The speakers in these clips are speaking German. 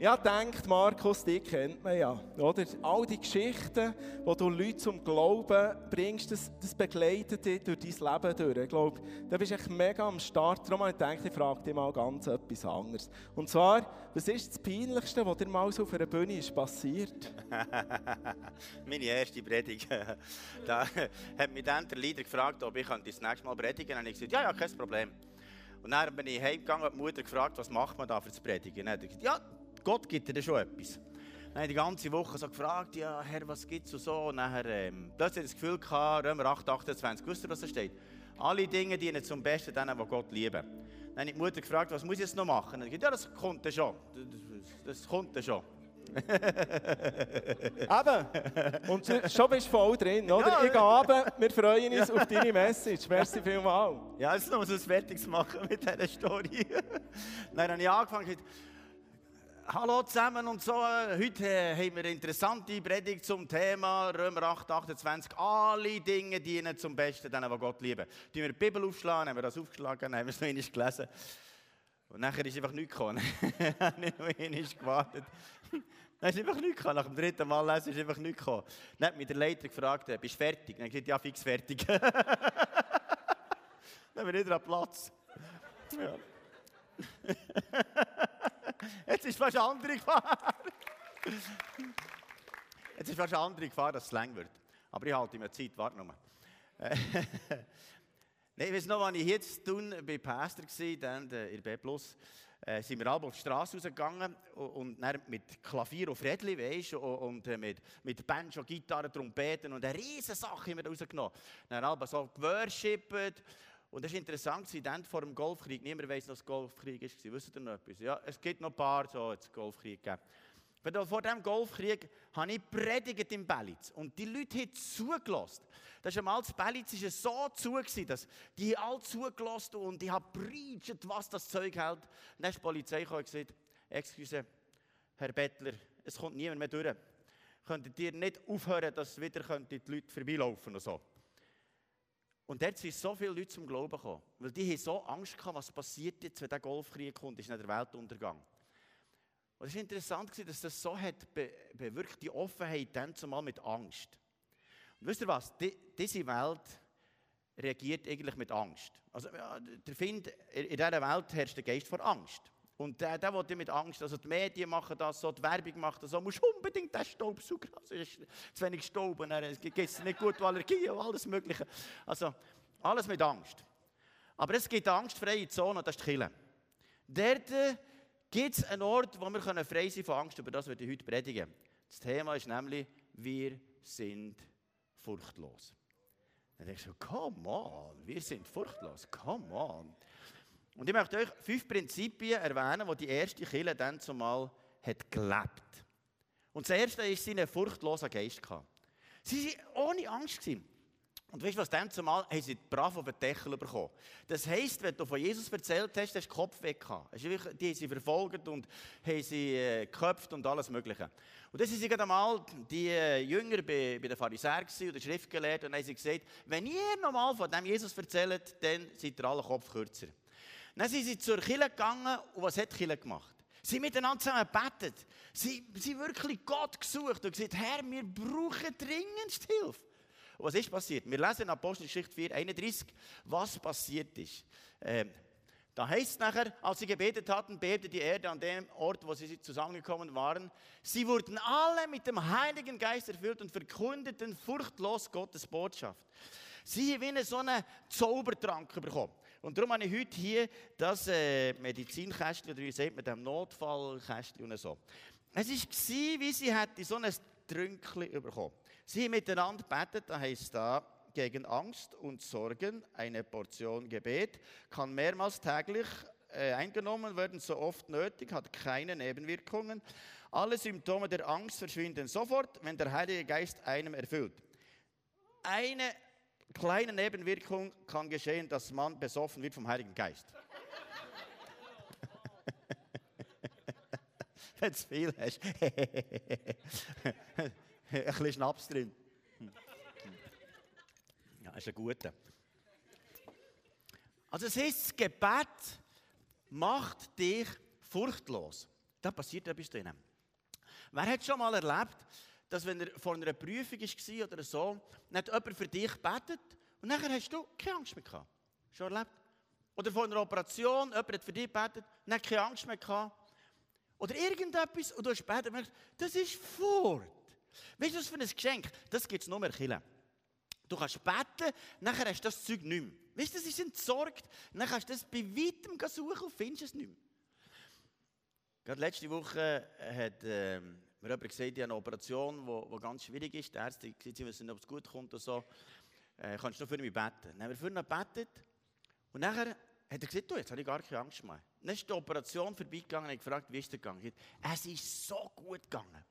Ja, denkt Markus, die kennt man ja, oder? All die Geschichten, wo du Leute zum Glauben bringst, das, das begleitet dich durch dein Leben durch. Ich glaube, da bist du echt mega am Start. Darum habe ich gedacht, ich frage dich mal ganz etwas anderes. Und zwar, was ist das Peinlichste, was dir mal so auf einer Bühne ist passiert? Meine erste Predigt. da hat mich dann der Leader gefragt, ob ich das nächste Mal predigen kann. Und ich gesagt, ja, ja, kein Problem. Und dann bin ich heimgegangen und die Mutter gefragt, was macht man da für das Predigen? Und dann hat er gesagt, ja, Gott gibt dir schon etwas. Dann habe die ganze Woche so gefragt, ja, Herr, was gibt es so? Und dann ähm, plötzlich das Gefühl gehabt, Römer 8, 28, wisst ihr, was da steht? Alle Dinge dienen zum Besten denen, die Gott lieben. Dann habe ich die Mutter gefragt, was muss ich jetzt noch machen? Und ich gesagt, ja, das kommt ja schon. Das, das kommt ja schon. Eben. Und schon bist du voll drin, oder? Ja, ich gehe runter, wir freuen uns ja. auf deine Message. Merci vielmals. Ja, jetzt noch so ein Fertiges machen mit dieser Story. Dann habe ich angefangen, Hallo zusammen und so. Heute äh, haben wir eine interessante Predigt zum Thema Römer 8, 28. Alle Dinge dienen zum Besten, denen, die Gott lieben. Die wir die Bibel aufschlagen, haben wir das aufgeschlagen, haben wir es noch einmal gelesen. Und nachher ist einfach nichts gekommen. Nicht noch einmal gewartet. Dann ist einfach nichts gekommen. Nach dem dritten Mal lesen ist einfach nichts gekommen. Dann hat mich der Leiter gefragt, äh, bist du fertig? Dann habe gesagt, ja, fix fertig. Dann haben wir wieder an Platz. Ja. Jetzt ist fast eine andere Gefahr. Jetzt ist fast eine andere Gefahr, dass es lang wird. Aber ich halte mir Zeit, warte noch Nein, ich weiß noch, als ich jetzt tun bei Pastor war, dann in B+, äh, sind wir alle auf die Straße rausgegangen und, dann mit Klavier und Fredli, weißt du, und, und mit, mit Banjo, Gitarre, Trompeten und eine riesige Sache haben wir rausgenommen. Dann haben wir so geworshippet und das ist interessant, dann vor dem Golfkrieg, niemand weiß, was Golfkrieg ist. Wisst ihr noch etwas? Ja, es gibt noch ein paar, so jetzt Golfkrieg gegeben. Vor dem Golfkrieg habe ich predigt im Bellitz und die Leute haben zugelassen. Das ist einmal das Bellitz ist so zu, dass die alle zugelassen und ich habe preached, was das Zeug hält. Und dann ist die Polizei gekommen und gesagt, excuse, Herr Bettler, es kommt niemand mehr durch. Könntet ihr nicht aufhören, dass wieder die Leute vorbeilaufen und so. Und dort sind so viele Leute zum Glauben gekommen. Weil die haben so Angst gehabt, was passiert jetzt, wenn der Golfkrieg kommt, ist nicht der Weltuntergang. Und es war interessant, dass das so hat bewirkt, die Offenheit dann zumal mit Angst. Und wisst ihr was? Die, diese Welt reagiert eigentlich mit Angst. Also, der Find, in dieser Welt herrscht der Geist vor Angst. Und der, der will mit Angst, also die Medien machen das so, die Werbung macht das so, musst unbedingt den Staubsauger, also es ist zu wenig Staub und es gibt nicht gut Allergien und alles mögliche. Also alles mit Angst. Aber es gibt angstfreie Zone und das ist die Kirche. Dort äh, gibt es einen Ort, wo wir frei sein von Angst, über das ich heute predigen. Das Thema ist nämlich, wir sind furchtlos. Dann denkst du, come on, wir sind furchtlos, come on. Und ich möchte euch fünf Prinzipien erwähnen, die die erste Kirche dann zumal hat gelebt. Und das erste ist seine furchtloser Geist Sie waren ohne Angst. Und weißt du was, dann zumal haben sie brav auf den Deckel bekommen. Das heisst, wenn du von Jesus erzählt hast, hast du den Kopf weg gehabt. Die haben sie verfolgt und haben sie äh, geköpft und alles Mögliche. Und sind sie einmal die äh, Jünger bei, den Pharisäern und Schriftgelehrten und haben sie gesagt, wenn ihr nochmal von dem Jesus erzählt, dann seid ihr alle Kopf kürzer. Dann sind sie zur Kille gegangen und was hat Kille gemacht? Sie haben miteinander zusammen gebetet. Sie haben wirklich Gott gesucht und gesagt, Herr, wir brauchen dringendst Hilfe. Und was ist passiert? Wir lesen in Apostelgeschichte 4, 31, was passiert ist. Ähm, da heißt es nachher, als sie gebetet hatten, bebte die Erde an dem Ort, wo sie zusammengekommen waren. Sie wurden alle mit dem Heiligen Geist erfüllt und verkündeten furchtlos Gottes Botschaft. Sie haben wie so einen Zaubertrank bekommen. Und darum habe ich heute hier das äh, Medizinkästchen, oder wie sagt man, dem Notfallkästchen und so. Es war, wie sie hätte so ein Trünkchen bekommen. Sie haben miteinander gebetet, da heißt da, gegen Angst und Sorgen, eine Portion Gebet, kann mehrmals täglich äh, eingenommen werden, so oft nötig, hat keine Nebenwirkungen. Alle Symptome der Angst verschwinden sofort, wenn der Heilige Geist einem erfüllt. Eine kleine Nebenwirkung kann geschehen, dass man besoffen wird vom Heiligen Geist. Wenn du viel hast. Ein bisschen Schnaps drin. Ja, ist ein guter. Also es heißt, das Gebet macht dich furchtlos. Da passiert etwas drinnen. Wer hat schon mal erlebt, dass wenn er vor einer Prüfung war oder so, nicht jemand für dich betet und nachher hast du keine Angst mehr gehabt? Schon erlebt? Oder vor einer Operation, jemand hat für dich betet und hat keine Angst mehr gehabt? Oder irgendetwas und du hast betet und merkst, das ist fort. Weißt du, was für ein Geschenk? Das gibt es nur mehr Killen. Du kannst beten, nachher hast du das Zeug nicht mehr. Weißt du, das ist entsorgt. Dann kannst du das bei weitem suchen und findest es nicht mehr. Gerade letzte Woche hat äh, mir jemand gesagt, ich habe eine Operation, die ganz schwierig ist. Die Ärzte sie wissen nicht, ob es gut kommt oder so. Äh, kannst du nur für mich beten? Dann haben wir für ihn gebetet. Und nachher hat er gesagt, du, jetzt habe ich gar keine Angst mehr. Dann ist die Operation vorbeigegangen und ich gefragt, wie ist es gegangen? Es ist so gut gegangen.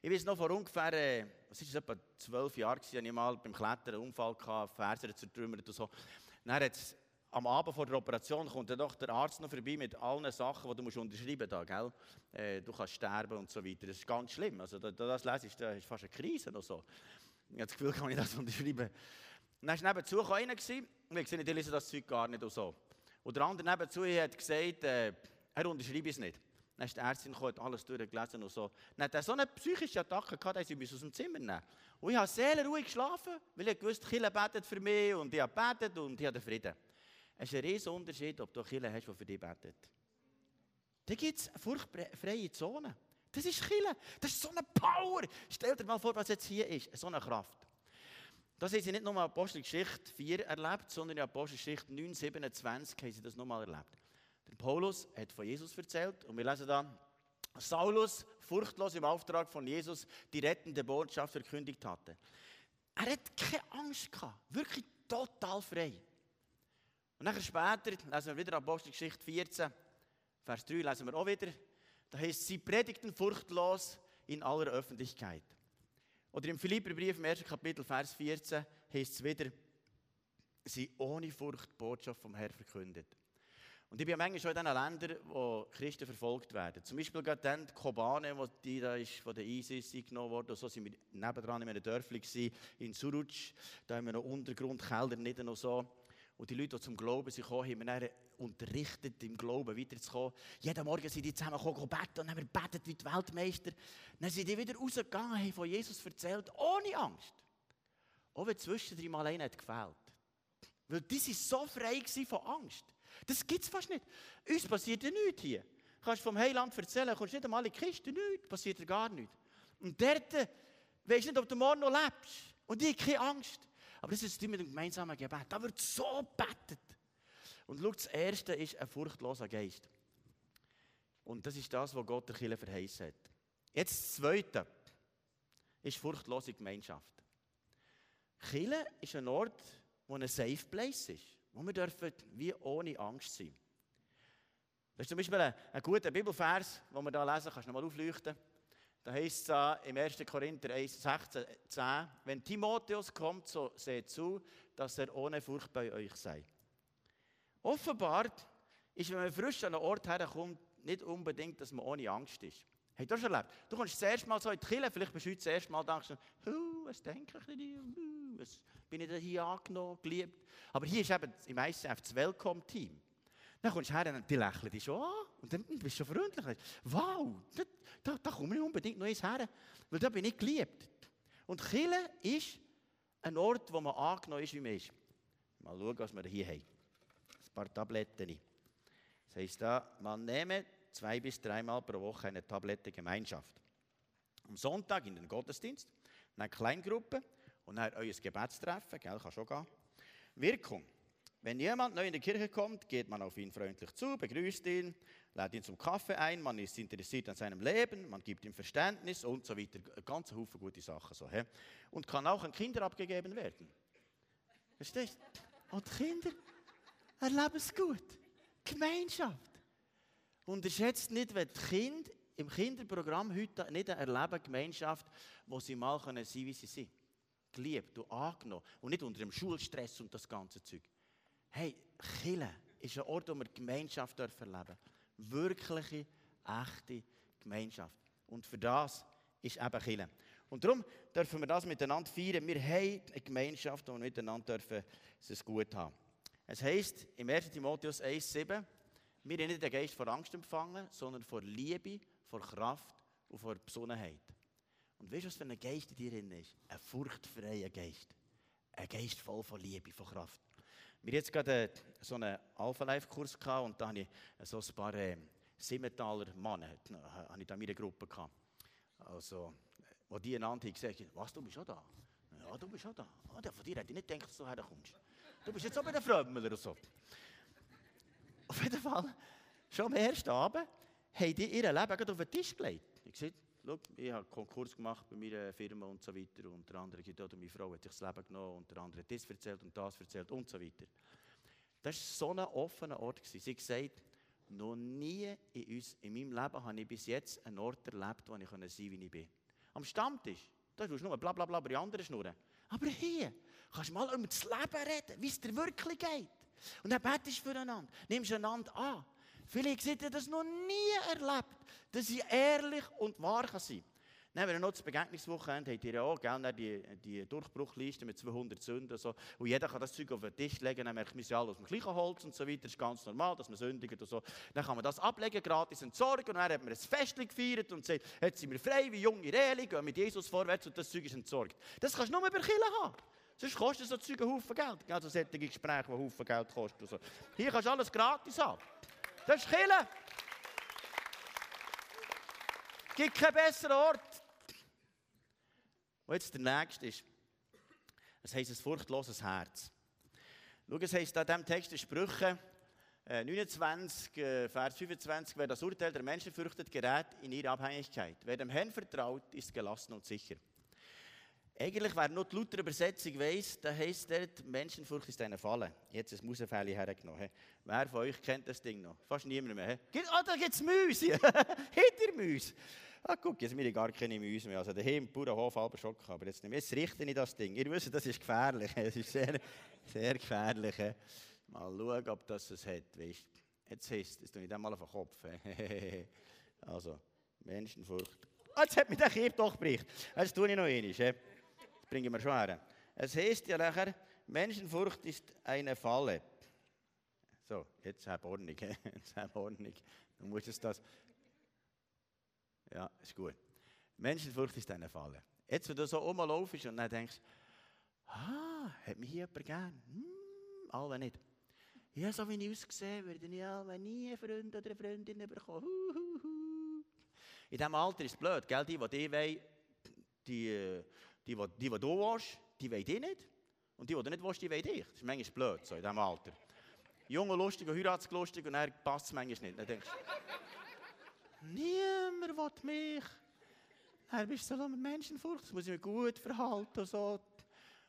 Ich weiß noch, vor ungefähr, äh, was ist es, etwa zwölf Jahren, hatte ich mal beim Klettern einen Unfall, Fersen zertrümmert und so. Dann hat am Abend vor der Operation kommt dann doch der Arzt noch vorbei mit allen Sachen, die du musst unterschreiben musst. Äh, du kannst sterben und so weiter. Das ist ganz schlimm. Also, da, da das lesest, da ist fast eine Krise oder so. Ich habe das Gefühl, kann ich das unterschreiben. Und dann war nebenzu einer und ich gesehen, ich lese das Zeug gar nicht und so. Und der andere nebenzu hat gesagt, äh, er unterschreibe es nicht. Dann ist die Ärztin gekommen, hat alles durchgelesen und so. Dann hat er so eine psychische Attacke gehabt, dass sie aus dem Zimmer nehmen Und ich habe sehr ruhig geschlafen, weil ich wusste, Kille betet für mich und ich habe betet und ich habe Frieden. Es ist ein riesiger Unterschied, ob du Kille hast, die für dich betet. Da gibt es furchtfreie Zonen. Das ist Kille. Das ist so eine Power. Stell dir mal vor, was jetzt hier ist. So eine Kraft. Das haben sie nicht nur in Apostelgeschichte 4 erlebt, sondern in Apostelgeschichte 9, 27 haben sie das nochmal erlebt. Der Paulus hat von Jesus erzählt und wir lesen da, Saulus furchtlos im Auftrag von Jesus die rettende Botschaft verkündigt hatte. Er hat keine Angst gehabt, wirklich total frei. Und nachher später lesen wir wieder Apostelgeschichte 14, Vers 3 lesen wir auch wieder. Da heißt, sie predigten furchtlos in aller Öffentlichkeit. Oder im Philipperbrief im ersten Kapitel, Vers 14, heißt es wieder, sie ohne Furcht die Botschaft vom Herrn verkündet. Und ich bin manchmal schon in diesen Ländern, wo Christen verfolgt werden. Zum Beispiel gerade dann die Kobane, wo die da ist von der ISIS eingenommen wurde. So sind wir nebendran in einem Dörfli in Suruc. Da haben wir noch Untergrundkeller, nicht noch so. Und die Leute, die zum Glauben sind gekommen, haben wir unterrichtet, im Glauben weiterzukommen. Jeden Morgen sind die zusammen gekommen, beten und haben wir wie die Weltmeister. Dann sind die wieder rausgegangen, haben von Jesus erzählt, ohne Angst. Auch wenn zwischendrin mal einer hat gefehlt. Weil die waren so frei von Angst. Das gibt es fast nicht. Uns passiert ja nichts hier. Du kannst vom Heiland erzählen, kommst nicht einmal in die Kiste, nichts, passiert dir gar nichts. Und dort äh, weisst nicht, ob du morgen noch lebst. Und ich habe keine Angst. Aber das ist mit dem gemeinsamen Gebet. Da wird so betet. Und schau, das Erste ist ein furchtloser Geist. Und das ist das, was Gott der Kirche verheißen hat. Jetzt das Zweite ist furchtlose Gemeinschaft. Kirche ist ein Ort, wo ein Safe Place ist. Wo wir dürfen wie ohne Angst sein. Das ist zum Beispiel ein, ein guter Bibelvers, den wir hier lesen, kannst du noch mal aufleuchten. Da heißt es im 1. Korinther 1, 16, 10, wenn Timotheus kommt, so seht zu, dass er ohne Furcht bei euch sei. Offenbar ist, wenn man frisch an einen Ort herkommt, nicht unbedingt, dass man ohne Angst ist. Hey, das schon erlebt? Du kommst das erste Mal so in die Kirche, vielleicht bist du heute das erste Mal da und was denke ich denn hier? Was bin ich denn hier angenommen, geliebt? Aber hier ist eben im ICF das Welcome-Team. Dann kommst du her und die lächeln dich schon an. Und dann bist du schon freundlich. Wow, da, da, da komme ich unbedingt noch eins her, weil da bin ich geliebt. Und Chile ist ein Ort, wo man angenommen ist, wie man ist. Mal schauen, was wir hier haben. Ein paar Tabletten. Das heisst da, man nehme zwei bis dreimal pro Woche eine Tablette Gemeinschaft. Am Sonntag in den Gottesdienst, eine Kleingruppe und dann euer Gebetstreffen, gell, kann schon gehen. Wirkung. Wenn jemand neu in die Kirche kommt, geht man auf ihn freundlich zu, begrüßt ihn, lädt ihn zum Kaffee ein, man ist interessiert an seinem Leben, man gibt ihm Verständnis und so weiter. Ein ganzer Haufen gute Sachen. So, he? Und kann auch an Kinder abgegeben werden. Verstehst du? Und Kinder erleben es gut. Gemeinschaft. Unterschätzt nicht, wenn die Kinder im Kinderprogramm heute nicht erleben Gemeinschaft, wo sie mal sein können, wie sie sind. Geliebt und angenommen. Und nicht unter dem Schulstress und das ganze Zeug. Hey, Chile ist ein Ort, wo wir Gemeinschaft erleben dürfen. Wirkliche, echte Gemeinschaft. Und für das ist eben Chile. Und darum dürfen wir das miteinander feiern. Wir haben eine Gemeinschaft, wo wir miteinander dürfen es gut haben. Es heisst im 1. Timotheus 1,7, wir haben nicht den Geist vor Angst empfangen, sondern vor Liebe, vor Kraft und vor Besonnenheit. Und weißt du, was für ein Geist in dir drin ist? Ein furchtfreier Geist. Ein Geist voll von Liebe, von Kraft. Wir jetzt gerade so einen Alpha-Life-Kurs und da habe ich so ein paar äh, Simmentaler Männer da in meiner Gruppe gehabt. Also, wo die einander haben gesagt was, du bist schon da? Ja, du bist schon da. Oh, von dir hätte ich nicht gedacht, dass du herkommst. Du bist jetzt auch bei den Frömmler oder so. Auf jeden Fall, schon am ersten Abend haben die ihr Leben auf den Tisch gelegt. Ich gesagt, schau, ich habe Konkurs gemacht bei meiner Firma und so weiter. Unter anderem, oder meine Frau hat sich das Leben genommen, unter anderem das erzählt und das erzählt und so weiter. Das war so ein offener Ort. Sie hat gesagt, noch nie in, uns, in meinem Leben habe ich bis jetzt einen Ort erlebt, wo ich sein konnte, wie ich bin. Am Stammtisch, da tust du nur bla bla bla über die anderen schnurren. Aber hier kannst du mal über das Leben reden, wie es dir wirklich geht. Und dann betest du füreinander, nimmst einander an. Vielleicht seid ihr das noch nie erlebt, dass sie ehrlich und wahr sein kann. Dann haben wir noch das Begegnungswochenende, habt ihr ja auch, gell, die, die Durchbruchliste mit 200 Sünden. So. Und jeder kann das Zeug auf den Tisch legen, dann merkt man, wir alle aus dem gleichen Holz und so weiter. Das ist ganz normal, dass man sündigt und so. Dann kann man das ablegen, gratis entsorgen und dann hat man ein Fest gefeiert und sagt, jetzt sind wir frei wie junge Reli, gehen mit Jesus vorwärts und das Zeug ist entsorgt. Das kannst du nur über Kirche haben. Sonst kostet so Zeug einen Haufen Geld. Also solche Gespräche, die einen Haufen Geld kosten. So. Hier kannst du alles gratis haben. Das ist Kirche. Es gibt keinen besseren Ort. Und jetzt der nächste ist, es heisst ein furchtloses Herz. Schau, es heisst an diesem Text in Sprüche 29, äh, äh, Vers 25, wer das Urteil der Menschen fürchtet, gerät in ihre Abhängigkeit. Wer dem Herrn vertraut, ist gelassen und sicher. Eigentlich, wer nur die Luther Übersetzung weiss, da heisst dort, Menschenfurcht ist eine Falle. Jetzt ein Mausefälle hergenommen. Wer von euch kennt das Ding noch? Fast niemand mehr. Ah, oh, da gibt es Mäuse. Hinter Mäuse. Ah, guck, jetzt habe gar keine Mäuse mehr. Also daheim im Bauernhof aber schon aber jetzt nicht mehr. Jetzt richte ich das Ding. Ihr wisst, das ist gefährlich. Es ist sehr, sehr gefährlich. Mal schauen, ob das es hat. Weißt? Jetzt heisst es, jetzt tue ich das mal auf den Kopf. also, Menschenfurcht. Ah, jetzt hat mich der Kier doch gebricht. Jetzt tue ich noch einmal. Das bringen wir schon her. Es heisst ja nachher, Menschenfurcht ist eine Falle. So, jetzt hab Ordnung. Jetzt hab Ordnung. Du musst es das. Ja, ist gut. Menschenfurcht ist eine Falle. Jetzt, wenn du so rumlaufst und dann denkst, ah, hat mich jemand gern? Hm, alle nicht. Ja, so wie ich aussehe, würde ich alle nie einen Freund oder eine Freundin bekommen. In diesem Alter ist es blöd, gell? Die, die dich wollen, die, die, die, die, die du willst, die wollen dich nicht. Und die, die du nicht willst, die wollen dich. Das ist manchmal blöd, so in diesem Alter. Junge lustig und heiratslustig und dann passt es manchmal nicht. Dann denkst Niemand will mich. Dann bist du so mit Menschenfurcht. Das muss ich mir gut verhalten. So.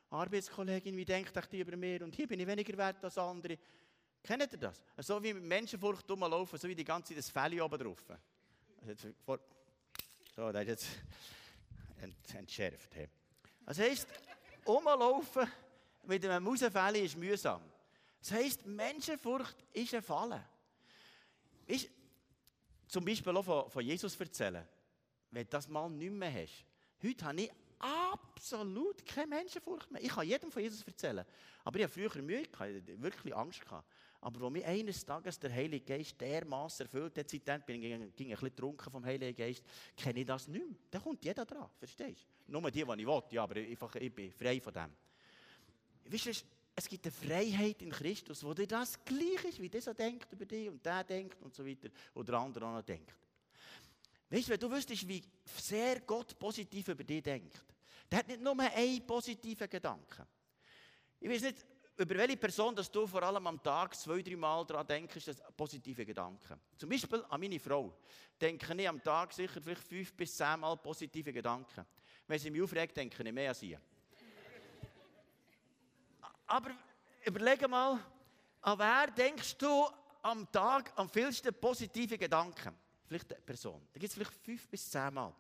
Arbeitskollegin, wie denkt die über mir? Und hier bin ich weniger wert als andere. Kennt ihr das? So wie mit Menschenfurcht rumlaufen, so wie die ganze Zeit das Fell oben drauf. Also so, das ist jetzt ent entschärft. He. Das heisst, rumlaufen mit einem Mausefell ist mühsam. Das heisst, Menschenfurcht ist eine Falle. Weißt, zum Beispiel auch von, von Jesus erzählen, wenn du das mal nicht mehr hast. Heute habe ich absolut keine Menschenfurcht mehr. Ich kann jedem von Jesus erzählen. Aber ich habe früher Mühe gehabt, wirklich Angst gehabt. Aber als mich eines Tages der Heilige Geist dermaßen erfüllt hat, seitdem bin ich, ging ein bisschen trunken vom Heiligen Geist, kenne ich das nicht mehr. Da kommt jeder dran, verstehst du? Nur die, die ich will, ja, aber einfach, ich bin frei von dem. Weißt du, es gibt eine Freiheit in Christus, wo dir das gleich ist, wie der so denkt über dich und der denkt und so weiter, oder der andere auch noch denkt. Weißt du, wenn du wüsstest, wie sehr Gott positiv über dich denkt, der hat nicht nur einen positiven Gedanken. Ich weiß nicht, über welche Person dass du vor allem am Tag zwei, drei Mal daran denkst, das positive Gedanken. Zum Beispiel an meine Frau. Denke ich am Tag sicher vielleicht fünf bis zehn Mal positive Gedanken. Wenn sie mich aufregt, denke ich mehr an sie. Aber überlege mal, an wer denkst du am Tag am vielsten positive Gedanken? Vielleicht eine Person. Da gibt es vielleicht fünf bis zehn Mal.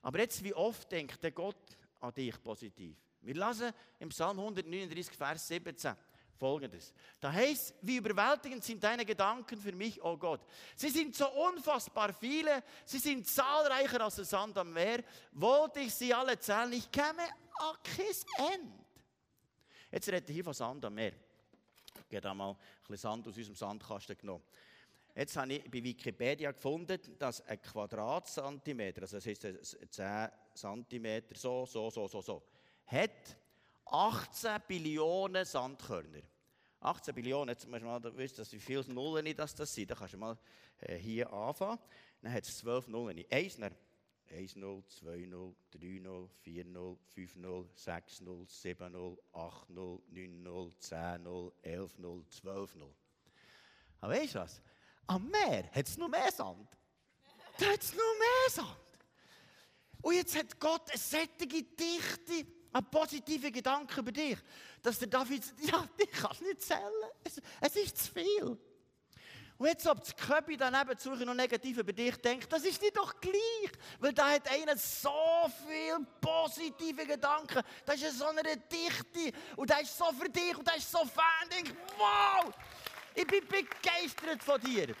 Aber jetzt, wie oft denkt der Gott an dich positiv? Wir lesen im Psalm 139, Vers 17 folgendes. Da heißt, wie überwältigend sind deine Gedanken für mich, oh Gott. Sie sind so unfassbar viele, sie sind zahlreicher als der Sand am Meer. Wollte ich sie alle zählen, ich käme an kein Ende. Jetzt rede ich hier von Sand am Meer. Ich habe da mal ein bisschen Sand aus unserem Sandkasten genommen. Jetzt habe ich bei Wikipedia gefunden, dass ein Quadratzentimeter, also das heisst 10 Zentimeter, so, so, so, so, so, hat 18 Billionen Sandkörner. 18 Billionen, jetzt musst du mal wissen, wie viele Nullen das, sind. Dann kannst du mal äh, hier anfangen. Dann hat es 12 Nullen. 1, 1 0, 2 0, 3 0, 4 0, 5 0, 6 0, 7 0, 8 0, 9 0, 10 0, 11 0, 12 0. Aber weißt du was? Am Meer hat es noch mehr Sand. Da hat es noch mehr Sand. Und jetzt hat Gott eine sättige Dichte an positiven Gedanken über dich, dass der David sagt, ja, ich kann es nicht zählen. Es, es ist zu viel. Und jetzt, ob das Köppi daneben zu noch negativ über dich denkt, das ist dir doch gleich. Weil da hat einer so viel positive Gedanken. Da ist so eine Dichte. Und der ist so für dich und der ist so Fan. Ich denke, wow, ich bin begeistert von dir.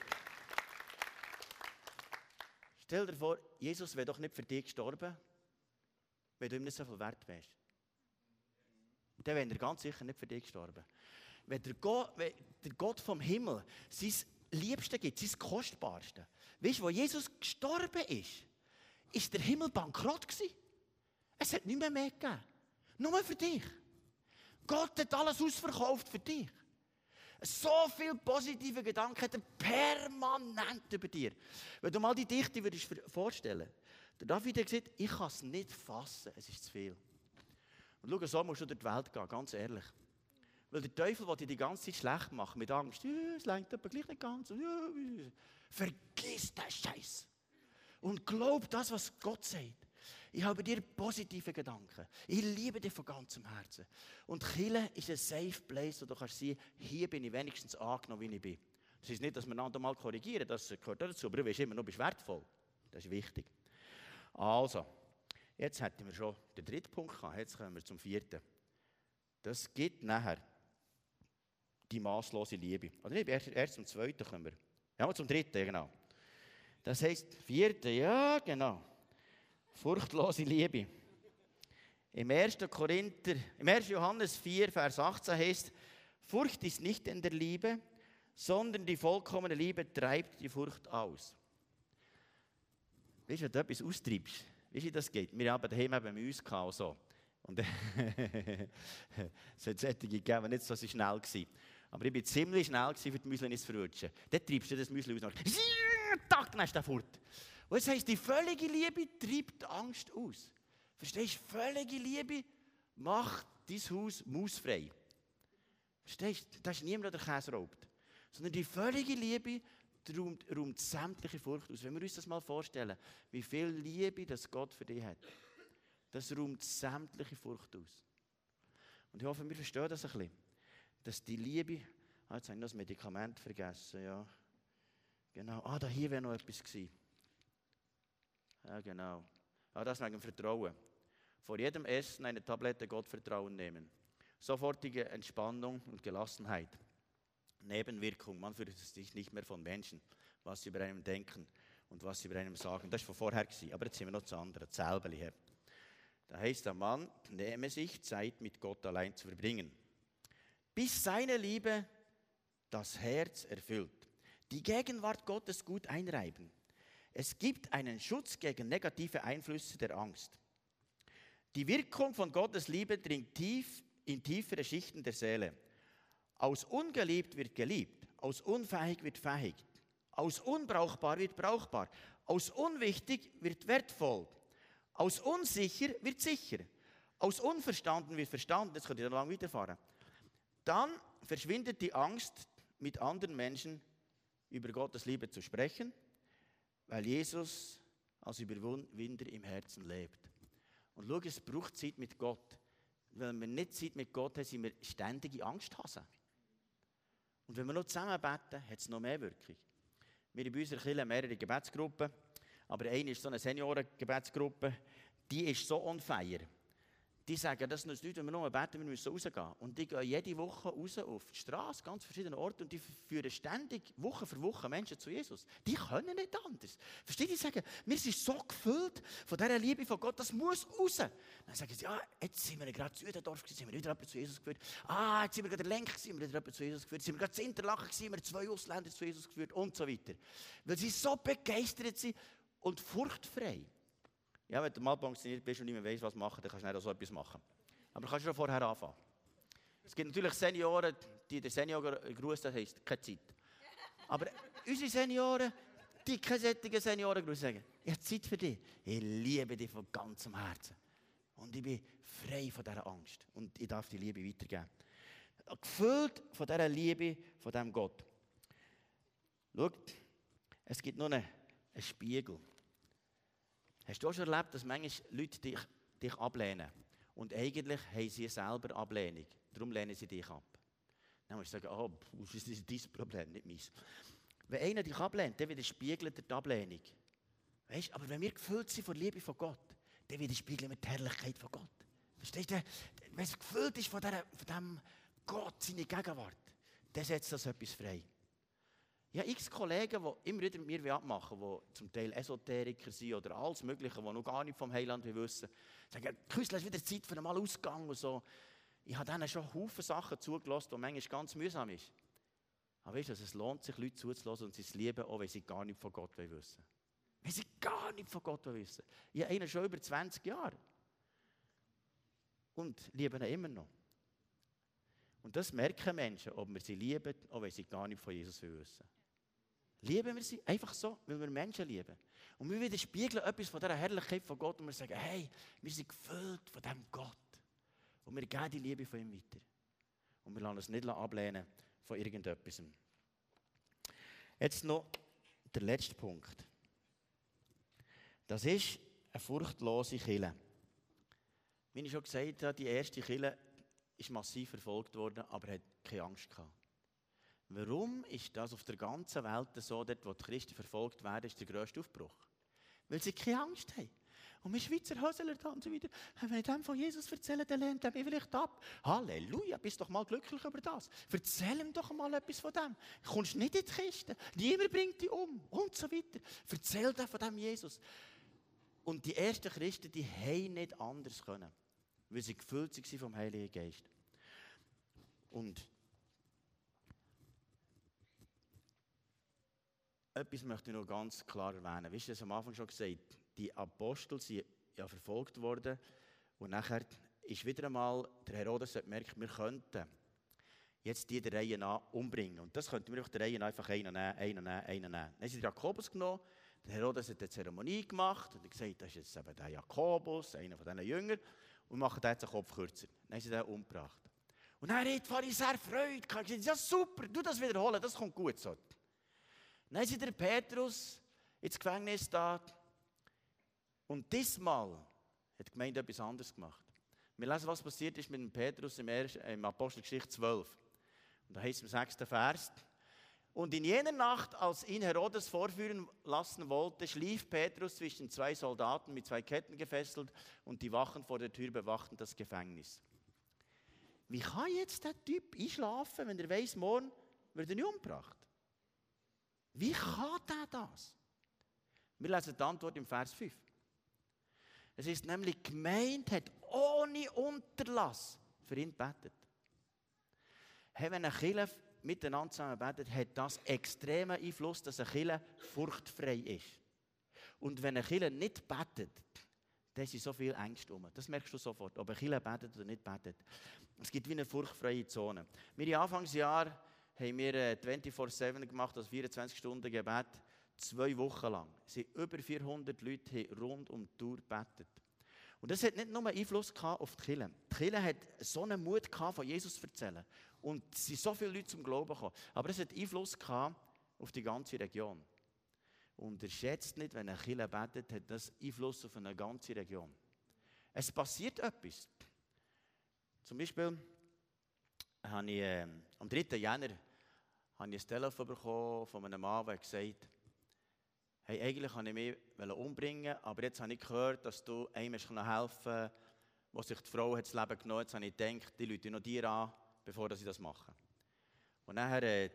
Stell dir vor, Jesus wäre doch nicht für dich gestorben, wenn du ihm nicht so viel wert wärst. Dann wäre er ganz sicher nicht für dich gestorben. Wenn der Gott, wenn der Gott vom Himmel sein Liebste gibt, sein Kostbarste. Weißt du, wo Jesus gestorben ist, ist der Himmel bankrott gewesen. Es hat nicht mehr mehr gegeben. Nur für dich. Gott hat alles ausverkauft für dich. So viele positive Gedanken hat er permanent über dir. Wenn du mal die Dichte würdest vorstellen der David hat gesagt, ich kann es nicht fassen, es ist zu viel. Und schau, so musst du durch die Welt gehen, ganz ehrlich. Weil der Teufel will dir die ganze Zeit schlecht machen, mit Angst, ja, es lenkt aber gleich nicht ganz. Vergiss den Scheiß. Und glaub das, was Gott sagt. Ich habe dir positive Gedanken. Ich liebe dich von ganzem Herzen. Und Chile ist ein safe place, wo du kannst sehen, hier bin ich wenigstens angenommen, wie ich bin. Das ist nicht, dass wir einander mal korrigieren, das gehört dazu, aber du bist immer noch wertvoll. Das ist wichtig. Also, jetzt hätten wir schon den dritten Punkt gehabt, jetzt kommen wir zum vierten. Das gibt nachher die maßlose Liebe. Oder nicht, erst, erst zum zweiten kommen wir. Ja, zum dritten, genau. Das heisst, vierte, ja, genau. Furchtlose Liebe. Im 1. Korinther, im 1. Johannes 4, Vers 18 heißt, Furcht ist nicht in der Liebe, sondern die vollkommene Liebe treibt die Furcht aus. Weißt du, wenn du etwas austreibst, wie du, das geht? Wir haben daheim eben uns gehabt, so. Und es hat solche gegeben, nicht so schnell waren. Aber ich war ziemlich schnell, für die Müsli zu verrutschen. Dann treibst du das Müsli aus und tack, dann ist der fort. Und das heisst, die völlige Liebe treibt Angst aus. Verstehst du? Völlige Liebe macht dein Haus mausfrei. Verstehst du? Da ist niemand, der Käse raubt. Sondern die völlige Liebe räumt, räumt sämtliche Furcht aus. Wenn wir uns das mal vorstellen, wie viel Liebe das Gott für dich hat, das räumt sämtliche Furcht aus. Und ich hoffe, wir verstehen das ein bisschen. Dass die Liebe, ah, jetzt habe ich das Medikament vergessen, ja. Genau, ah, da hier wäre noch etwas gewesen. Ja, genau. Ah, das wegen Vertrauen. Vor jedem Essen eine Tablette Gottvertrauen nehmen. Sofortige Entspannung und Gelassenheit. Nebenwirkung, man fürchtet sich nicht mehr von Menschen, was sie über einem denken und was sie über einem sagen. Das war von vorher, gewesen, aber jetzt sind wir noch zu anderen, selber her. Da heißt der Mann, nehme sich Zeit mit Gott allein zu verbringen, bis seine Liebe das Herz erfüllt. Die Gegenwart Gottes gut einreiben. Es gibt einen Schutz gegen negative Einflüsse der Angst. Die Wirkung von Gottes Liebe dringt tief in tiefere Schichten der Seele. Aus ungeliebt wird geliebt, aus unfähig wird fähig, aus unbrauchbar wird brauchbar, aus unwichtig wird wertvoll, aus unsicher wird sicher, aus unverstanden wird verstanden. Jetzt könnt ihr lange weiterfahren. Dann verschwindet die Angst, mit anderen Menschen über Gottes Liebe zu sprechen weil Jesus als Überwinder im Herzen lebt. Und schau, es braucht Zeit mit Gott. Wenn wir nicht Zeit mit Gott haben, sind wir ständige Angsthasen. Und wenn wir noch zusammen beten, hat es noch mehr Wirkung. Wir haben bei unserer Kirche mehrere Gebetsgruppen, aber eine ist so eine Seniorengebetsgruppe, die ist so on fire. Die sagen, das nützt nichts, wenn wir nur beten, wir müssen rausgehen. Und die gehen jede Woche raus auf die Straße, ganz verschiedene Orte, und die führen ständig, Woche für Woche Menschen zu Jesus. Die können nicht anders. Versteht ihr? Die sagen, wir sind so gefüllt von dieser Liebe von Gott, das muss raus. Dann sagen sie, ja, jetzt sind wir gerade zu Südendorf, sind wir wieder zu Jesus geführt. Ah, jetzt sind wir gerade in Lenk, sind wir wieder zu Jesus geführt. Sind wir gerade zu Interlaken, sind wir zwei Ausländer zu Jesus geführt und so weiter. Weil sie so begeistert sind und furchtfrei. Ja, wenn du mal pensioniert bist und nicht mehr weißt, was machen, dann kannst du nicht so etwas machen. Aber du kannst schon vorher anfangen. Es gibt natürlich Senioren, die Senior grüßt, das heisst, keine Zeit. Aber unsere Senioren, die keine solchen Senioren grüßen, sagen, ich habe Zeit für dich. Ich liebe dich von ganzem Herzen. Und ich bin frei von dieser Angst. Und ich darf die Liebe weitergeben. Gefüllt von dieser Liebe, von diesem Gott. Schau, es gibt nur einen, einen Spiegel. Hast du auch schon erlebt, dass manchmal Leute dich, dich ablehnen? Und eigentlich haben sie selber Ablehnung. Darum lehnen sie dich ab. Dann musst du sagen, oh, das ist dein Problem, nicht meins. Wenn einer dich ablehnt, dann widerspiegelt er die Ablehnung. Weißt, aber wenn wir gefüllt sind von Liebe von Gott, dann widerspiegeln wir die Herrlichkeit von Gott. Verstehst du? Wenn es gefüllt ist von, dieser, von diesem Gott, seine Gegenwart, dann setzt das etwas frei. Ich habe x Kollegen, die immer wieder mit mir abmachen die zum Teil Esoteriker sind oder alles Mögliche, die noch gar nicht vom Heiland wissen. Sagen, Küssel, es wieder Zeit für einen Ausgang und so. Ich habe denen schon Haufen Sachen zugelassen, die manchmal ganz mühsam ist. Aber weißt du, es lohnt sich, Leute zuzulassen und sie es lieben, auch wenn sie gar nicht von Gott wissen Wenn sie gar nicht von Gott wissen Ich habe einen schon über 20 Jahre. Und lieben ihn immer noch. Und das merken Menschen, ob wir sie lieben, auch wenn sie gar nicht von Jesus wissen. Lieben wir sie einfach so, weil wir Menschen lieben. Und wir widerspiegeln etwas von dieser Herrlichkeit von Gott und wir sagen, hey, wir sind gefüllt von diesem Gott. Und wir geben die Liebe von ihm weiter. Und wir lassen uns nicht ablehnen von irgendetwas. Jetzt noch der letzte Punkt. Das ist eine furchtlose Kille. Wie ich schon gesagt habe, die erste Kille ist massiv verfolgt worden, aber hat keine Angst gehabt. Warum ist das auf der ganzen Welt so, dort wo die Christen verfolgt werden, ist der grösste Aufbruch? Weil sie keine Angst haben. Und wir Schweizer Hösler da und so weiter, wenn ich dem von Jesus erzähle, dann lehnt er mich vielleicht ab. Halleluja, bist doch mal glücklich über das. Erzähl ihm doch mal etwas von dem. Kommst nicht in die Kiste. Niemand bringt dich um. Und so weiter. Erzähl dir von dem Jesus. Und die ersten Christen, die haben nicht anders können. Weil sie gefüllt waren vom Heiligen Geist. Und etwas möchte ich noch ganz klar erwähnen. Wie du das am Anfang schon gesagt? Die Apostel sind ja verfolgt worden und nachher ist wieder einmal der Herodes gemerkt, wir könnten jetzt die der Reihe nach umbringen. Und das könnten wir auf der Reihe einfach einen nehmen, einen nehmen, einen nehmen. Dann haben sie Jakobus genommen, der Herodes hat eine Zeremonie gemacht und gesagt, das ist jetzt eben der Jakobus, einer von diesen Jüngern, und machen den Kopf kürzer. Dann haben sie den umgebracht. Und dann hat die Pharisäer Freude gehabt. Ja, super, du das wiederholen, das kommt gut so. Dann ist der Petrus ins Gefängnis da. Und diesmal hat die Gemeinde etwas anderes gemacht. Wir lesen, was passiert ist mit dem Petrus im, Apostelgeschichte 12. Und da heißt es im sechsten Vers. Und in jener Nacht, als ihn Herodes vorführen lassen wollte, schlief Petrus zwischen zwei Soldaten mit zwei Ketten gefesselt und die Wachen vor der Tür bewachten das Gefängnis. Wie kann jetzt der Typ einschlafen, wenn er weiß, morgen wird er nicht umgebracht? Wie kann der das? Wir lesen die Antwort im Vers 5. Es ist nämlich, die Gemeinde hat ohne Unterlass für ihn gebetet. Hey, wenn eine Kirche miteinander zusammen betet, hat das extremen Einfluss, dass eine Kirche furchtfrei ist. Und wenn eine Kirche nicht betet, dann sind so viel Ängste um. Das merkst du sofort, ob eine Kirche betet oder nicht betet. Es gibt wie eine furchtfreie Zone. Wir im Anfangsjahr haben wir 24-7 äh, gemacht, also 24 Stunden Gebet, zwei Wochen lang. Es sind über 400 Leute rund um die Tour gebetet. Und das hat nicht nur Einfluss auf die Kirche. Die Kirche hat so einen Mut gehabt, von Jesus zu erzählen. Und es sind so viele Leute zum Glauben gekommen. Aber es hat Einfluss gehabt auf die ganze Region. Unterschätzt nicht, wenn eine Kirche betet, hat das Einfluss auf eine ganze Region. Es passiert etwas. Zum Beispiel habe ich äh, am 3. Jänner habe ich ein Telefon bekommen von einem Mann, der gesagt hat, hey, eigentlich kann ich mich umbringen aber jetzt habe ich gehört, dass du einem helfen kannst, wo sich die Frau das Leben genommen hat, habe ich gedacht, die Leute noch dir an, bevor sie das machen. Und nachher äh,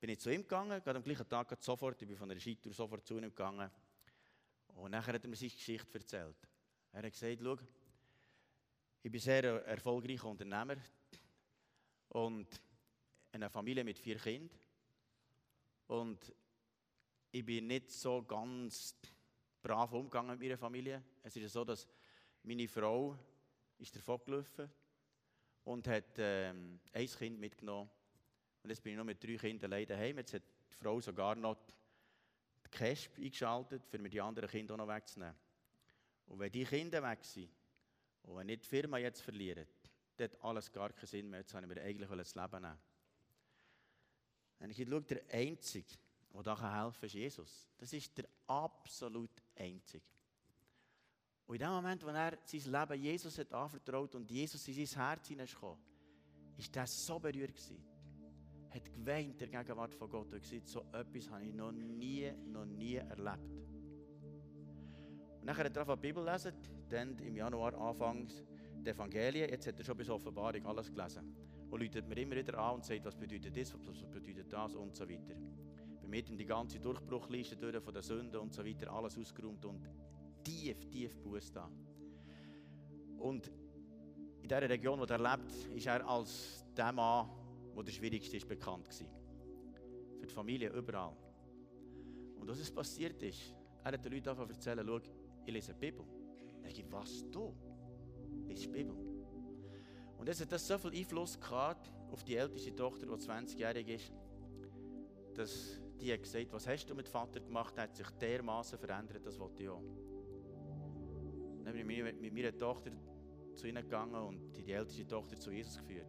bin ich zu ihm gegangen, gerade am gleichen Tag sofort, ich bin von der Skitour sofort zu ihm gegangen. Und nachher hat er mir seine Geschichte erzählt. Er hat gesagt, schau, ich bin sehr erfolgreicher Unternehmer und eine Familie mit vier Kindern. Und ich bin nicht so ganz brav umgegangen mit meiner Familie. Es ist so, dass meine Frau ist davon gelaufen und hat ähm, ein Kind mitgenommen. Und jetzt bin ich nur mit drei Kindern allein daheim. Jetzt hat die Frau sogar noch die Cash eingeschaltet, um die anderen Kinder auch noch wegzunehmen. Und wenn die Kinder weg sind und wenn nicht die Firma jetzt verlieren, dann hat alles gar keinen Sinn mehr. Jetzt habe ich mir eigentlich das Leben nehmen. Wenn ich schaue, der Einzige, der da helfen kann, ist Jesus. Das ist der absolut Einzige. Und in dem Moment, wo er sein Leben Jesus hat anvertraut und Jesus in sein Herz hineingekommen ist er so berührt gewesen. Hat geweint der Gegenwart von Gott und gesagt, so etwas habe ich noch nie, noch nie erlebt. Und dann hat er die Bibel lesen, dann im Januar anfangs die Evangelien, jetzt hat er schon bis Offenbarung alles gelesen. Und läutet mir immer wieder an und sagt, was bedeutet das, was bedeutet das und so weiter. Bei mir die ganze Durchbruchliste durch von der Sünde und so weiter, alles ausgeräumt und tief, tief Buß. Und in der Region, wo er lebt, ist er als der Mann, der der schwierigste ist, bekannt gewesen. Für die Familie überall. Und was passiert ist, er hat den Leuten einfach erzählen, schau, ich lese die Bibel. Er sagt, was du? Liest die Bibel. Und jetzt hat das so viel Einfluss gehabt auf die älteste Tochter, die 20-jährig ist, dass die hat gesagt, was hast du mit Vater gemacht? Er hat sich dermaßen verändert, das wollte ich auch. Dann bin ich mit meiner Tochter zu ihnen gegangen und die älteste Tochter zu Jesus geführt.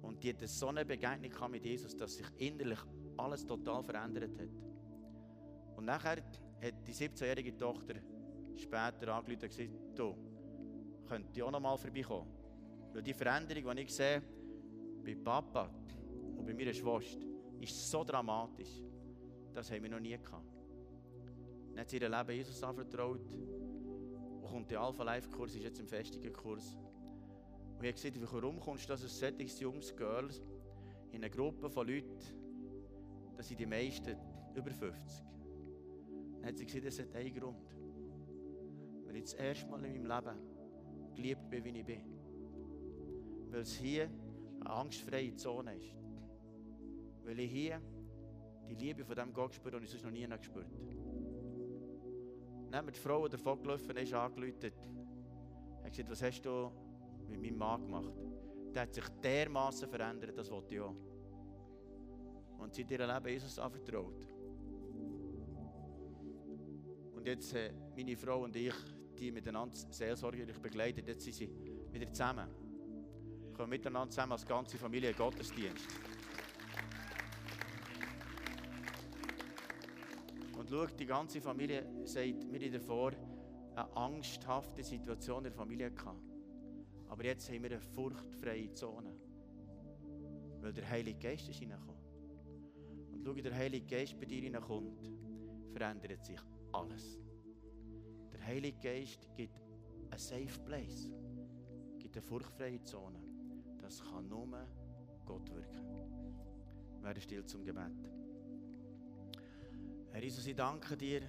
Und die hatte so eine Begegnung mit Jesus, dass sich innerlich alles total verändert hat. Und nachher hat die 17-jährige Tochter später angerufen und gesagt, du, könnt ihr auch noch mal vorbeikommen? Weil die Veränderung, die ich sehe, bei Papa und bei meiner Schwester, ist so dramatisch. Das haben wir noch nie gehabt. Dann hat sie ihr Leben Jesus anvertraut und kommt der Alpha Life Kurs, ist jetzt im Festigenkurs. Und ich habe gesagt, warum kommst du als ein solches junges Girl in eine Gruppe von Leuten, das sind die meisten über 50. Dann hat sie gesagt, das hat einen Grund. Weil ich das erste Mal in meinem Leben geliebt bin, wie ich bin. Weil es hier eine angstfreie Zone ist. Weil ich hier die Liebe von dem Gott gespürt und ich sonst noch nie gespürt. Hat die Frau, die davon gelaufen ist, angerufen. Er hat gesagt, was hast du mit meinem Mann gemacht? Der hat sich dermaßen verändert, das wollte ich auch. Und sie hat ihr Leben Jesus anvertraut. Und jetzt, äh, meine Frau und ich, die miteinander seelsorgerlich begleitet, jetzt sind sie wieder zusammen. Wir kommen miteinander zusammen als ganze Familie Gottesdienst. Und schau, die ganze Familie sagt mir davor, eine angsthafte Situation in der Familie gehabt. Aber jetzt haben wir eine furchtfreie Zone. Weil der Heilige Geist ist reingekommen. Und schau, der Heilige Geist bei dir hineinkommt, verändert sich alles. Der Heilige Geist gibt ein Safe Place, gibt eine furchtfreie Zone. Das kann nur Gott wirken. Werde still zum Gebet. Herr Jesus, ich danke dir,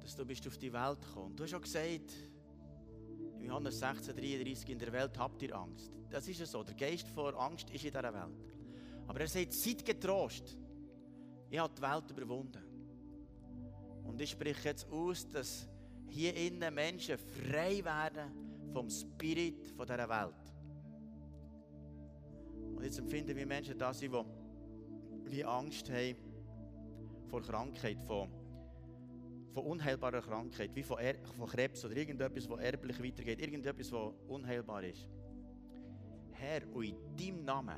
dass du bist auf die Welt gekommen. Du hast auch gesagt, in Johannes 16,33, in der Welt habt ihr Angst. Das ist es so. Der Geist vor Angst ist in dieser Welt. Aber er sagt, seid getrost. Ich habe die Welt überwunden. Und ich spreche jetzt aus, dass hier innen Menschen frei werden vom Spirit dieser Welt. Und jetzt empfinden wir Menschen da sind, die Angst haben vor Krankheit, von, von unheilbarer Krankheit, wie von, er, von Krebs oder irgendetwas, das erblich weitergeht, irgendetwas, was unheilbar ist. Herr, und in deinem Namen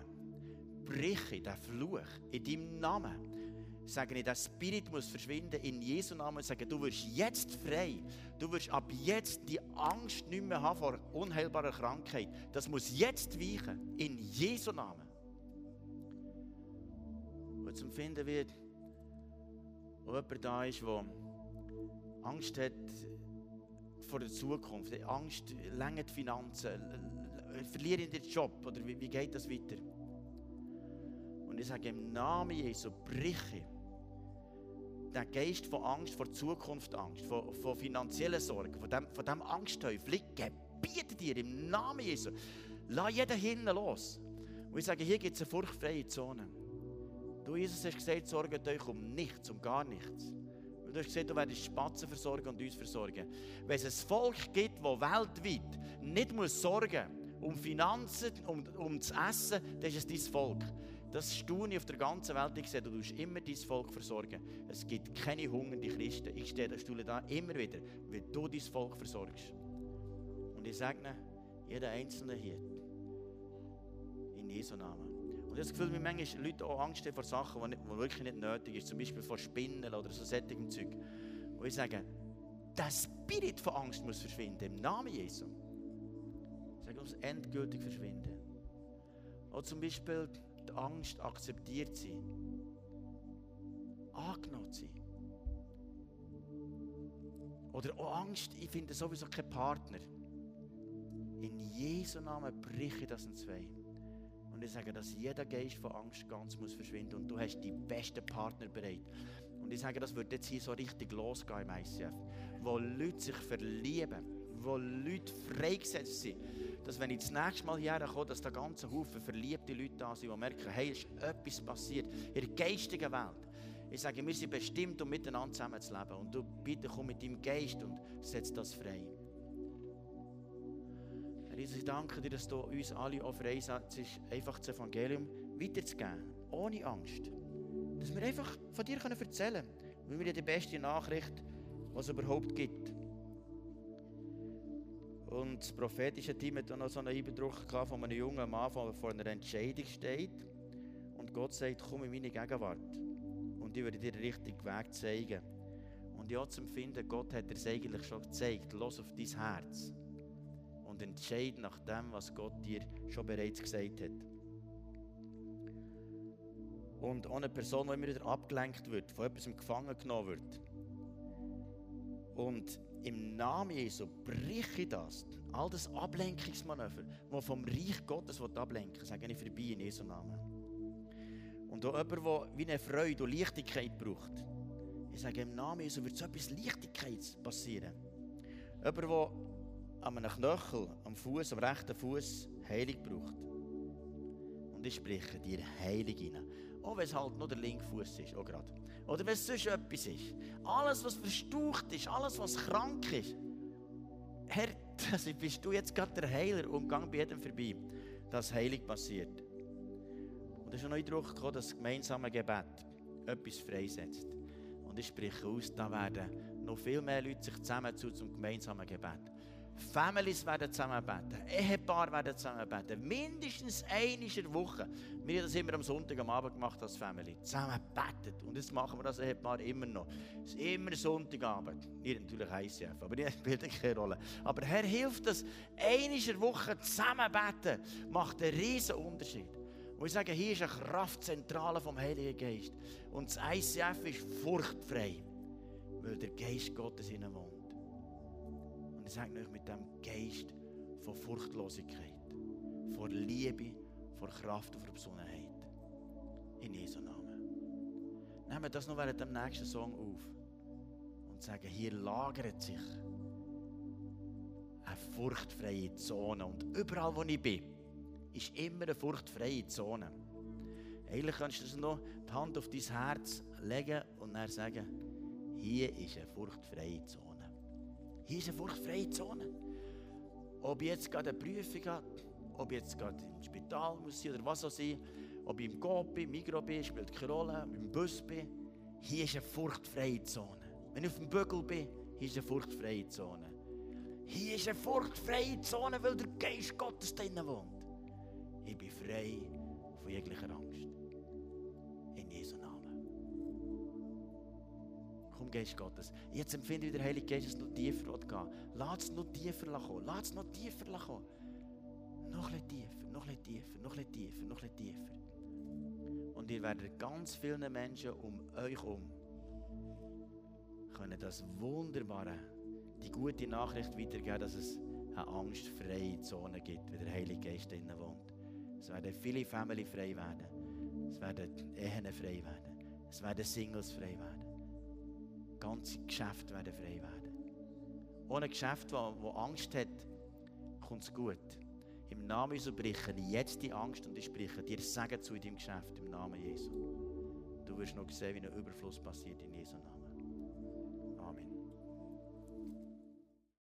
breche ich den Fluch, in deinem Namen sage ich, der Spirit muss verschwinden in Jesu Namen sage, du wirst jetzt frei. Du wirst ab jetzt die Angst nicht mehr haben vor unheilbarer Krankheit. Das muss jetzt weichen in Jesu Namen. Und zum Finden wird, wo jemand da ist, der Angst hat vor der Zukunft, Angst, länger die Finanzen, verliere ich den Job oder wie geht das weiter? Ich sage im Namen Jesu, brich den Geist von Angst, vor Zukunft Angst, von, von finanziellen Sorgen, von dem, von dem Angstteufel, ich gebiete dir im Namen Jesu, lass jeden hinten los. Und ich sage, hier gibt es eine furchtfreie Zone. Du, Jesus, hast gesagt, sorgt euch um nichts, um gar nichts. Du hast gesagt, du wirst Spatzen versorgen und uns versorgen. Wenn es ein Volk gibt, das weltweit nicht muss sorgen um Finanzen, um, um das Essen, dann ist es dein Volk. Das staune ich auf der ganzen Welt. Ich sehe, du musst immer dein Volk versorgen. Es gibt keine hungernde Christen. Ich stehe der da immer wieder, weil du dein Volk versorgst. Und ich sage jeder Einzelne hier, in Jesu Namen. Und ich habe das Gefühl, wie manchmal Leute auch Angst haben vor Sachen, die, wirklich nicht nötig sind. Zum Beispiel vor Spinnen oder so sättigem Zeug. Und ich sage, der Spirit von Angst muss verschwinden, im Namen Jesu. Ich sage, muss endgültig verschwinden. Oder zum Beispiel Angst akzeptiert sein. Angenommen sein. Oder auch Angst, ich finde sowieso keinen Partner. In Jesu Namen breche ich das in zwei. Und ich sage, dass jeder Geist von Angst ganz muss verschwinden und du hast die besten Partner bereit. Und ich sage, das wird jetzt hier so richtig losgehen im ICF, wo Leute sich verlieben, wo Leute freigesetzt sind. Dass wenn ich das nächste Mal hierher komme, dass da ganze Haufen verliebte Leute da sind, die merken, hey, ist etwas passiert in der geistigen Welt. Ich sage, wir sind bestimmt, um miteinander zusammen zu leben. Und du bitte komm mit deinem Geist und setz das frei. Herr Jesus, ich danke dir, dass du uns alle auch freisetzt, einfach das Evangelium weiterzugeben. Ohne Angst. Dass wir einfach von dir erzählen können. Weil wir die beste Nachricht, was es überhaupt gibt. Das prophetische Team hat noch so einen Eindruck von einem jungen Mann, der vor einer Entscheidung steht. Und Gott sagt, komm in meine Gegenwart. Und ich werde dir den richtigen Weg zeigen. Und ja, zum Finden, Gott hat dir es eigentlich schon gezeigt. Los auf dein Herz und entscheide nach dem, was Gott dir schon bereits gesagt hat. Und eine Person, die immer wieder abgelenkt wird, von etwas gefangen genommen wird. Und im Namen Jesu brich ich das. All das Ablenkungsmanöver, das vom Reich Gottes ablenken sage ich vorbei in Jesu Namen. Und auch jemand, der wie eine Freude und Leichtigkeit braucht. Ich sage, im Namen Jesu wird so etwas Leichtigkeit passieren. Jemand, der an einem Knöchel, am Fuß, am rechten Fuß Heilung braucht. Und ich spreche dir Heilung hinein. Auch wenn es halt nur der linke Fuß ist, auch gerade. Oder wenn es sonst etwas ist. Alles, was verstaucht ist, alles, was krank ist. Herr, das bist du jetzt gerade der Heiler und gang bei jedem vorbei, dass Heilung passiert. Und es ist noch Eindruck gekommen, dass das gemeinsame Gebet etwas freisetzt. Und ich spreche aus, da werden noch viel mehr Leute sich zusammentun zum gemeinsamen Gebet. Families werden zusammen beten. Ehepaare werden zusammen beten. Mindestens der Woche. Wir haben das immer am Sonntag am Abend gemacht als Family. Zusammen betet. Und jetzt machen wir das Ehepaar immer noch. Es ist immer Sonntagabend. Ihr natürlich ICF, aber das spielt keine Rolle. Aber Herr hilft das. Der Woche zusammen beten macht einen riesen Unterschied. Und ich sage, hier ist eine Kraftzentrale vom Heiligen Geist. Und das ICF ist furchtfrei, weil der Geist Gottes in wohnt. Sage euch mit dem Geist von Furchtlosigkeit, von Liebe, von Kraft und von Besonnenheit. In Jesu Namen. Nehmen wir das noch während dem nächsten Song auf und sagen, hier lagert sich eine furchtfreie Zone. Und überall, wo ich bin, ist immer eine furchtfreie Zone. Eigentlich kannst du noch die Hand auf dein Herz legen und dann sagen, hier ist eine furchtfreie Zone. Hier ist eine furchtfreie Zone. Ob ich jetzt gerade eine Prüfung habe, ob ich jetzt gerade im Spital muss sein oder was auch sein, ob ich im Coop bin, Migros bin, spielt keine Rolle, im Bus bin. Hier ist eine furchtfreie Zone. Wenn ich auf dem Bügel bin, hier ist eine furchtfreie Zone. Hier ist eine furchtfreie Zone, weil der Geist Gottes drinnen wohnt. Ich bin frei von jeglicher Angst. Komm, Geist Gottes. Jetzt empfinde ich, der Heilige Geist, es noch tiefer gehen Lass es noch tiefer kommen. Lass es noch tiefer kommen. Noch ein tiefer, noch ein tiefer, noch ein tiefer, noch ein tiefer. Und ihr werdet ganz vielen Menschen um euch herum können das wunderbare die gute Nachricht weitergeben, dass es eine angstfreie Zone gibt, wie der Heilige Geist drinnen wohnt. Es werden viele Family frei werden. Es werden Ehen frei werden. Es werden Singles frei werden. Ganze Geschäfte werden frei werden. Ohne Geschäft, das Angst hat, kommt es gut. Im Namen Jesu breche ich jetzt die Angst und ich spreche dir Segen zu in deinem Geschäft im Namen Jesu. Du wirst noch sehen, wie ein Überfluss passiert in Jesu Namen.